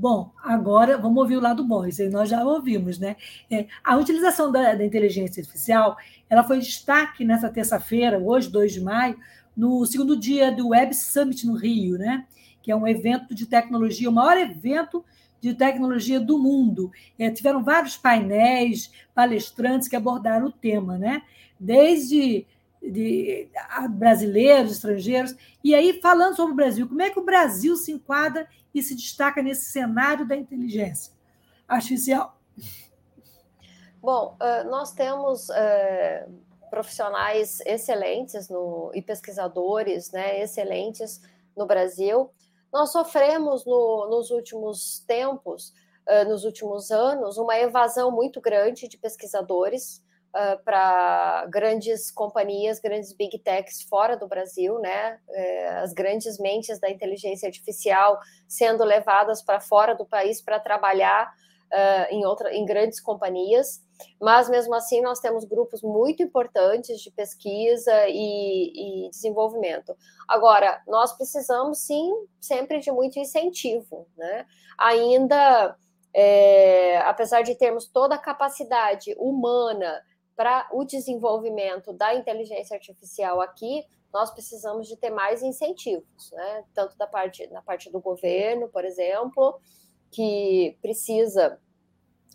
A: Bom, agora vamos ouvir o lado bom, isso aí nós já ouvimos, né? É, a utilização da, da, inteligência artificial ela foi destaque nessa terça-feira, hoje, 2 de maio, no segundo dia do Web Summit no Rio, né? Que é um evento de tecnologia, o maior evento de tecnologia do mundo. É, tiveram vários painéis, palestrantes que abordaram o tema, né? Desde de brasileiros, estrangeiros. E aí, falando sobre o Brasil, como é que o Brasil se enquadra e se destaca nesse cenário da inteligência artificial?
B: Bom, nós temos profissionais excelentes no, e pesquisadores né, excelentes no Brasil. Nós sofremos no, nos últimos tempos, nos últimos anos, uma evasão muito grande de pesquisadores uh, para grandes companhias, grandes big techs fora do Brasil, né? É, as grandes mentes da inteligência artificial sendo levadas para fora do país para trabalhar uh, em, outra, em grandes companhias. Mas mesmo assim, nós temos grupos muito importantes de pesquisa e, e desenvolvimento. Agora, nós precisamos sim sempre de muito incentivo, né? Ainda. É, apesar de termos toda a capacidade humana para o desenvolvimento da inteligência artificial aqui, nós precisamos de ter mais incentivos, né? Tanto da parte, na parte do governo, por exemplo, que precisa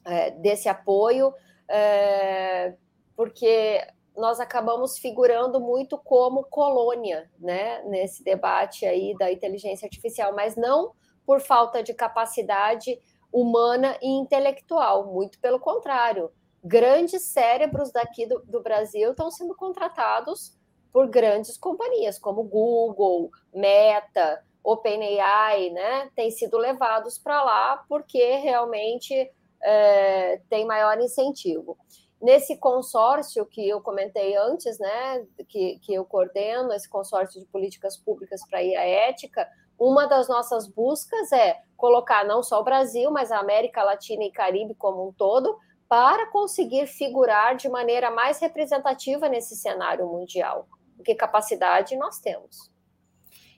B: é, desse apoio, é, porque nós acabamos figurando muito como colônia, né? Nesse debate aí da inteligência artificial, mas não por falta de capacidade humana e intelectual, muito pelo contrário grandes cérebros daqui do, do Brasil estão sendo contratados por grandes companhias como Google, Meta, OpenAI, né? Têm sido levados para lá porque realmente é, tem maior incentivo. Nesse consórcio que eu comentei antes, né, que, que eu coordeno, esse consórcio de políticas públicas para a ética, uma das nossas buscas é colocar não só o Brasil, mas a América Latina e Caribe como um todo para conseguir figurar de maneira mais representativa nesse cenário mundial, porque capacidade nós temos.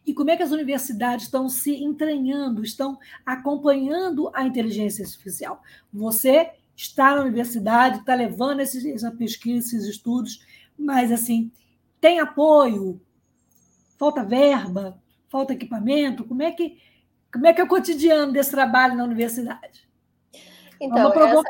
A: E como é que as universidades estão se entranhando, estão acompanhando a inteligência artificial? Você está na universidade, está levando esses, essa pesquisa, esses estudos, mas assim, tem apoio? Falta verba? Falta equipamento? Como é que, como é, que é o cotidiano desse trabalho na universidade?
B: Então, essa,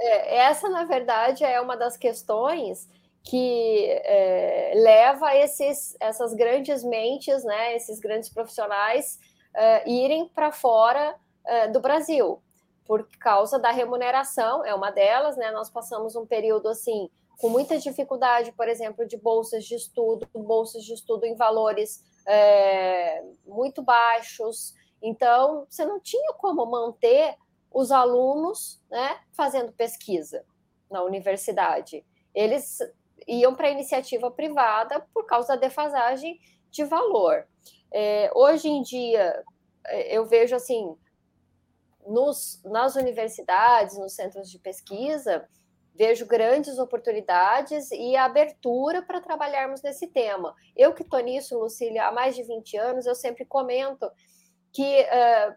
B: é, essa, na verdade, é uma das questões que é, leva esses, essas grandes mentes, né, esses grandes profissionais, é, irem para fora é, do Brasil, por causa da remuneração, é uma delas, né? Nós passamos um período assim com muita dificuldade, por exemplo, de bolsas de estudo, bolsas de estudo em valores é, muito baixos. Então, você não tinha como manter os alunos né, fazendo pesquisa na universidade. Eles iam para a iniciativa privada por causa da defasagem de valor. É, hoje em dia, é, eu vejo assim, nos, nas universidades, nos centros de pesquisa, vejo grandes oportunidades e abertura para trabalharmos nesse tema. Eu que estou nisso, Lucília, há mais de 20 anos, eu sempre comento que uh,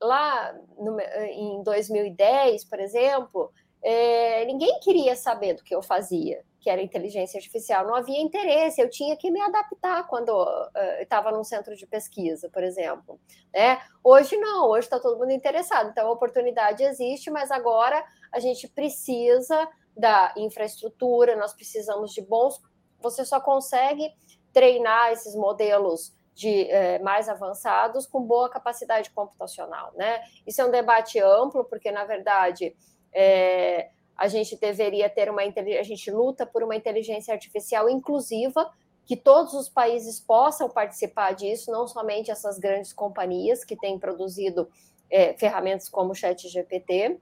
B: lá no, em 2010, por exemplo, é, ninguém queria saber do que eu fazia, que era inteligência artificial. Não havia interesse, eu tinha que me adaptar quando uh, estava num centro de pesquisa, por exemplo. Né? Hoje não, hoje está todo mundo interessado. Então a oportunidade existe, mas agora a gente precisa da infraestrutura, nós precisamos de bons. Você só consegue treinar esses modelos de é, mais avançados com boa capacidade computacional, né? Isso é um debate amplo, porque na verdade é, a gente deveria ter uma a gente luta por uma inteligência artificial inclusiva que todos os países possam participar disso, não somente essas grandes companhias que têm produzido é, ferramentas como o ChatGPT,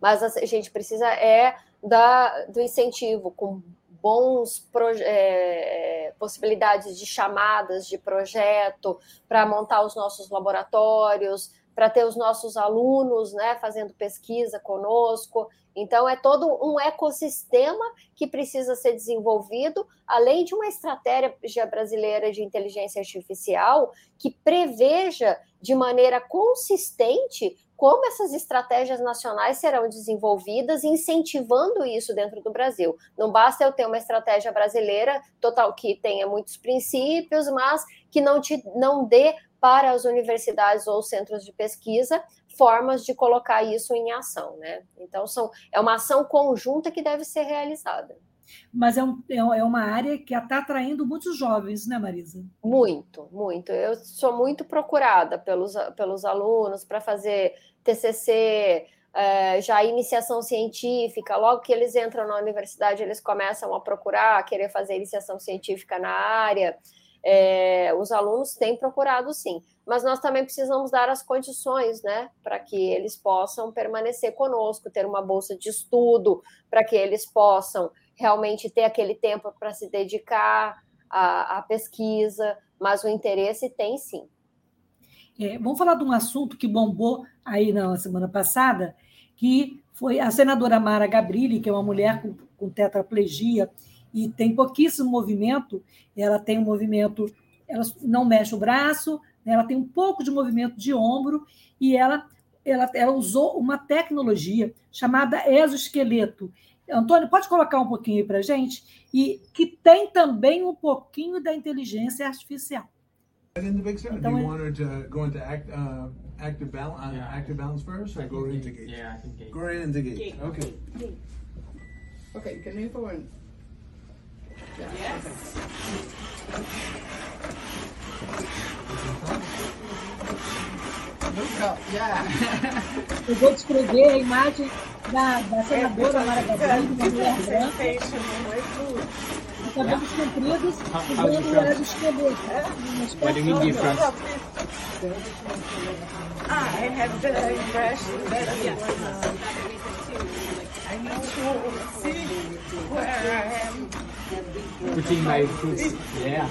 B: mas a gente precisa é da, do incentivo com bons é, possibilidades de chamadas de projeto para montar os nossos laboratórios, para ter os nossos alunos né, fazendo pesquisa conosco. Então, é todo um ecossistema que precisa ser desenvolvido, além de uma estratégia brasileira de inteligência artificial que preveja de maneira consistente como essas estratégias nacionais serão desenvolvidas, incentivando isso dentro do Brasil. Não basta eu ter uma estratégia brasileira total que tenha muitos princípios, mas que não te não dê para as universidades ou centros de pesquisa formas de colocar isso em ação, né? Então são é uma ação conjunta que deve ser realizada.
A: Mas é, um, é uma área que está atraindo muitos jovens, né, Marisa?
B: Muito, muito. Eu sou muito procurada pelos, pelos alunos para fazer TCC, é, já iniciação científica. Logo que eles entram na universidade, eles começam a procurar, a querer fazer iniciação científica na área. É, os alunos têm procurado sim, mas nós também precisamos dar as condições, né, para que eles possam permanecer conosco, ter uma bolsa de estudo, para que eles possam realmente ter aquele tempo para se dedicar à, à, pesquisa, mas o interesse tem sim.
A: É, vamos falar de um assunto que bombou aí na semana passada, que foi a senadora Mara Gabrilli, que é uma mulher com, com tetraplegia e tem pouquíssimo movimento, ela tem um movimento, ela não mexe o braço, né, ela tem um pouco de movimento de ombro e ela, ela, ela usou uma tecnologia chamada exoesqueleto, Antônio, pode colocar um pouquinho aí para a gente? E que tem também um pouquinho da inteligência artificial.
L: Então, Do you want her to go into act, uh, active, balance, uh, yeah. active balance first, or go into gate?
M: Yeah, I think gate.
L: Go right into gate. gate. Okay.
M: Gate. Okay, can you forward? Yeah. Yes.
A: Okay. Yeah. Eu vou descrever a imagem da, da senadora Mara Gabriel, uma mulher branca, de cabelos compridos, usando o exoesqueleto.
M: What do you mean?
N: Ah, I have the impression that I need to see where I am.
M: Putting my foot, yeah.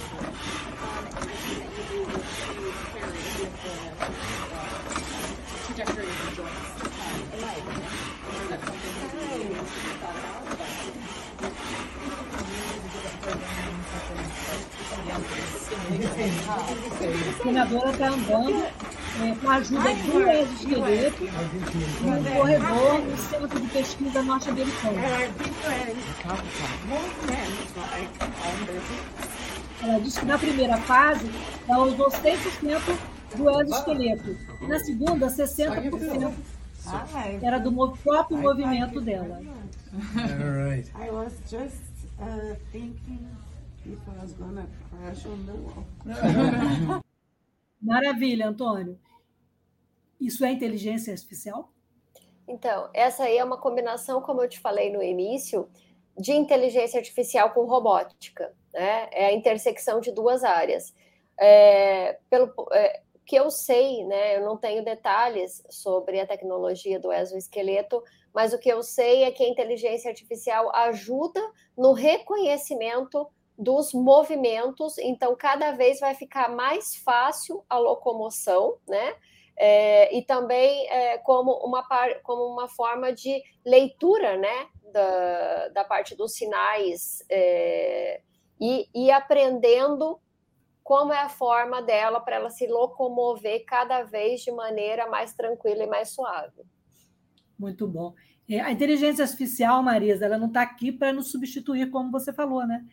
A: A senadora está andando é, com a ajuda do exoesqueleto no corredor no Centro de Pesquisa Norte-Americano. Ela disse que na primeira fase ela usou 100% do exoesqueleto. Na segunda, 60% era do próprio movimento dela.
N: All right. I was just uh, thinking if I was gonna crash on the wall.
A: Maravilha, Antônio. Isso é inteligência artificial?
B: Então, essa aí é uma combinação, como eu te falei no início, de inteligência artificial com robótica. Né? É a intersecção de duas áreas. É, pelo, é, que eu sei, né, eu não tenho detalhes sobre a tecnologia do exoesqueleto, mas o que eu sei é que a inteligência artificial ajuda no reconhecimento dos movimentos, então cada vez vai ficar mais fácil a locomoção, né? É, e também é, como, uma par, como uma forma de leitura, né? Da, da parte dos sinais é, e, e aprendendo como é a forma dela para ela se locomover cada vez de maneira mais tranquila e mais suave.
A: Muito bom. É, a inteligência artificial, Marisa, ela não está aqui para nos substituir, como você falou, né?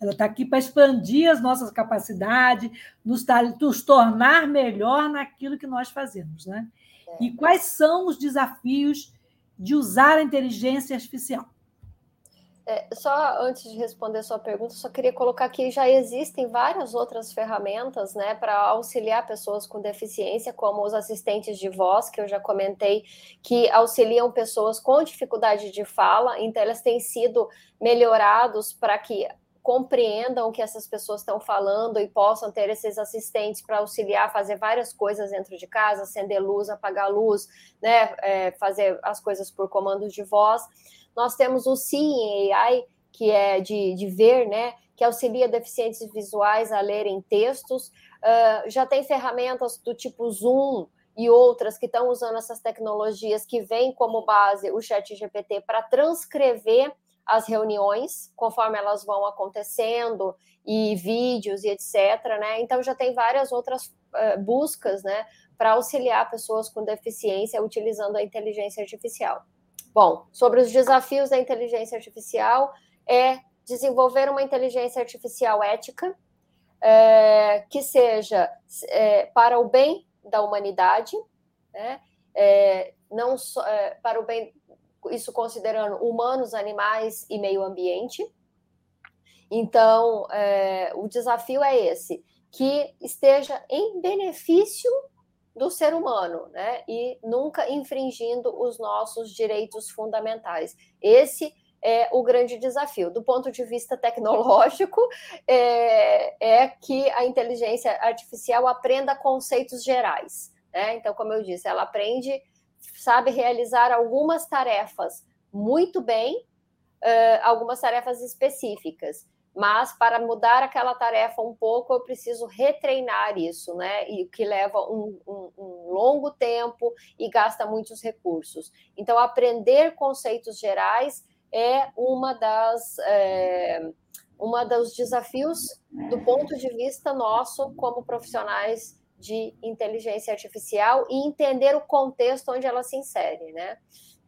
A: Ela está aqui para expandir as nossas capacidades, nos, nos, tornar melhor naquilo que nós fazemos, né? É. E quais são os desafios de usar a inteligência artificial?
B: É, só antes de responder a sua pergunta, só queria colocar que já existem várias outras ferramentas né, para auxiliar pessoas com deficiência, como os assistentes de voz, que eu já comentei, que auxiliam pessoas com dificuldade de fala, então elas têm sido melhorados para que compreendam o que essas pessoas estão falando e possam ter esses assistentes para auxiliar, fazer várias coisas dentro de casa, acender luz, apagar luz, né, é, fazer as coisas por comando de voz. Nós temos o Seeing AI, que é de, de ver, né? Que auxilia deficientes visuais a lerem textos. Uh, já tem ferramentas do tipo Zoom e outras que estão usando essas tecnologias que vêm como base o chat GPT para transcrever as reuniões conforme elas vão acontecendo e vídeos e etc, né? Então já tem várias outras uh, buscas, né, para auxiliar pessoas com deficiência utilizando a inteligência artificial. Bom, sobre os desafios da inteligência artificial é desenvolver uma inteligência artificial ética é, que seja é, para o bem da humanidade, né? É, não só para o bem, isso considerando humanos, animais e meio ambiente. Então, é, o desafio é esse, que esteja em benefício do ser humano, né? E nunca infringindo os nossos direitos fundamentais. Esse é o grande desafio. Do ponto de vista tecnológico, é, é que a inteligência artificial aprenda conceitos gerais. Né? Então, como eu disse, ela aprende, sabe realizar algumas tarefas muito bem, uh, algumas tarefas específicas. Mas para mudar aquela tarefa um pouco, eu preciso retreinar isso, né? E que leva um, um, um longo tempo e gasta muitos recursos. Então, aprender conceitos gerais é uma das é, uma dos desafios do ponto de vista nosso como profissionais de inteligência artificial e entender o contexto onde ela se insere, né?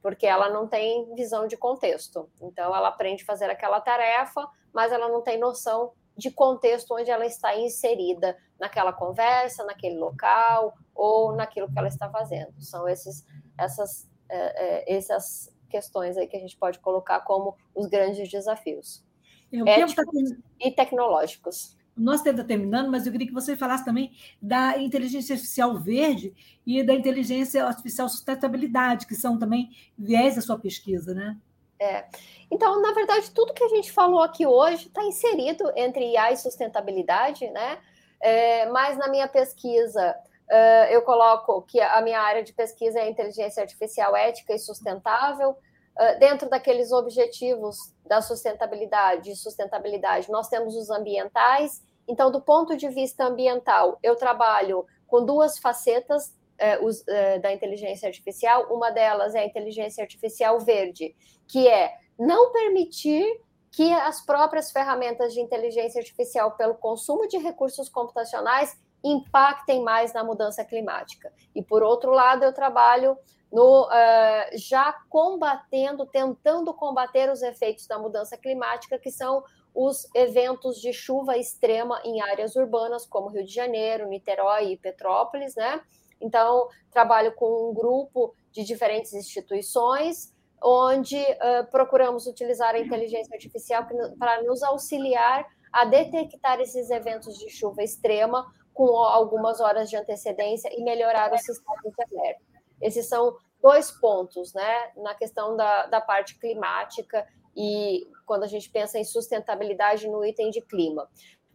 B: Porque ela não tem visão de contexto. Então ela aprende a fazer aquela tarefa, mas ela não tem noção de contexto onde ela está inserida naquela conversa, naquele local ou naquilo que ela está fazendo. São esses essas é, é, essas questões aí que a gente pode colocar como os grandes desafios.
A: É, tá
B: e tecnológicos.
A: O nosso tempo está terminando, mas eu queria que você falasse também da inteligência artificial verde e da inteligência artificial sustentabilidade, que são também viés da sua pesquisa, né?
B: É. Então, na verdade, tudo que a gente falou aqui hoje está inserido entre IA e sustentabilidade, né? É, mas na minha pesquisa, Uh, eu coloco que a minha área de pesquisa é inteligência artificial ética e sustentável. Uh, dentro daqueles objetivos da sustentabilidade, sustentabilidade, nós temos os ambientais. Então, do ponto de vista ambiental, eu trabalho com duas facetas uh, os, da inteligência artificial. Uma delas é a inteligência artificial verde, que é não permitir que as próprias ferramentas de inteligência artificial, pelo consumo de recursos computacionais, impactem mais na mudança climática. E, por outro lado, eu trabalho no, uh, já combatendo, tentando combater os efeitos da mudança climática, que são os eventos de chuva extrema em áreas urbanas, como Rio de Janeiro, Niterói e Petrópolis, né? Então, trabalho com um grupo de diferentes instituições, onde uh, procuramos utilizar a inteligência artificial para nos auxiliar a detectar esses eventos de chuva extrema com algumas horas de antecedência e melhorar o sistema de alerta. Esses são dois pontos, né, na questão da, da parte climática e quando a gente pensa em sustentabilidade no item de clima.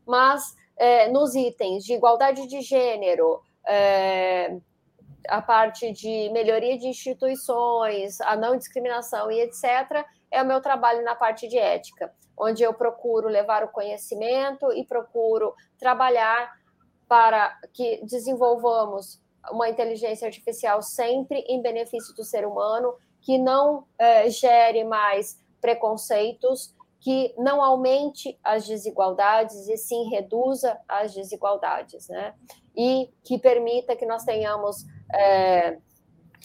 B: Mas é, nos itens de igualdade de gênero, é, a parte de melhoria de instituições, a não discriminação e etc., é o meu trabalho na parte de ética, onde eu procuro levar o conhecimento e procuro trabalhar para que desenvolvamos uma inteligência artificial sempre em benefício do ser humano, que não é, gere mais preconceitos, que não aumente as desigualdades e sim reduza as desigualdades, né? E que permita que nós tenhamos é,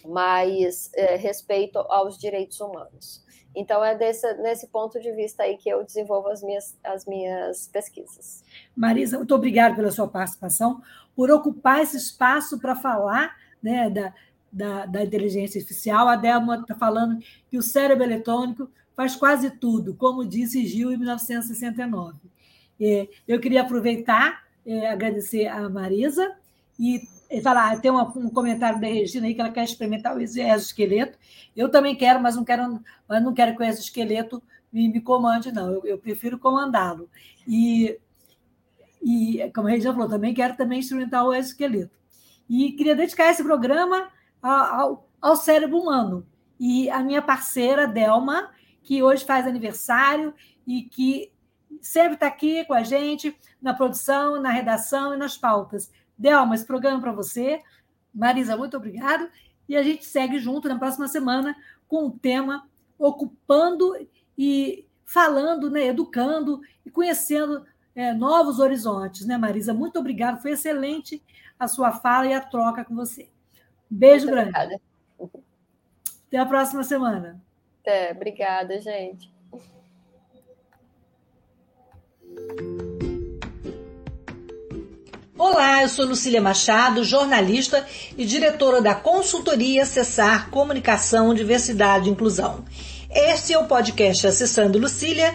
B: mais é, respeito aos direitos humanos. Então, é desse, nesse ponto de vista aí que eu desenvolvo as minhas, as minhas pesquisas.
A: Marisa, muito obrigada pela sua participação, por ocupar esse espaço para falar né, da, da, da, inteligência artificial. A Delma está falando que o cérebro eletrônico faz quase tudo, como disse Gil em 1969. É, eu queria aproveitar, é, agradecer a Marisa e falar, tem uma, um comentário da Regina aí que ela quer experimentar o exoesqueleto. Eu também quero, mas não quero, mas não quero que o exoesqueleto me, me comande, não. Eu, eu prefiro comandá-lo. E, e, como a Regina falou, também quero também experimentar o exoesqueleto. E queria dedicar esse programa ao, ao cérebro humano. E a minha parceira, Delma, que hoje faz aniversário e que sempre está aqui com a gente na produção, na redação e nas pautas. Delma, esse programa para você.
O: Marisa, muito obrigado. E a gente segue junto na próxima semana com o tema ocupando e falando, né, educando e conhecendo é, novos horizontes, né, Marisa? Muito obrigada, foi excelente a sua fala e a troca com você. Beijo Muito grande. Obrigada. Até a próxima semana.
B: Até, obrigada, gente.
A: Olá, eu sou Lucília Machado, jornalista e diretora da consultoria Cessar Comunicação, Diversidade e Inclusão. Este é o podcast Acessando Lucília,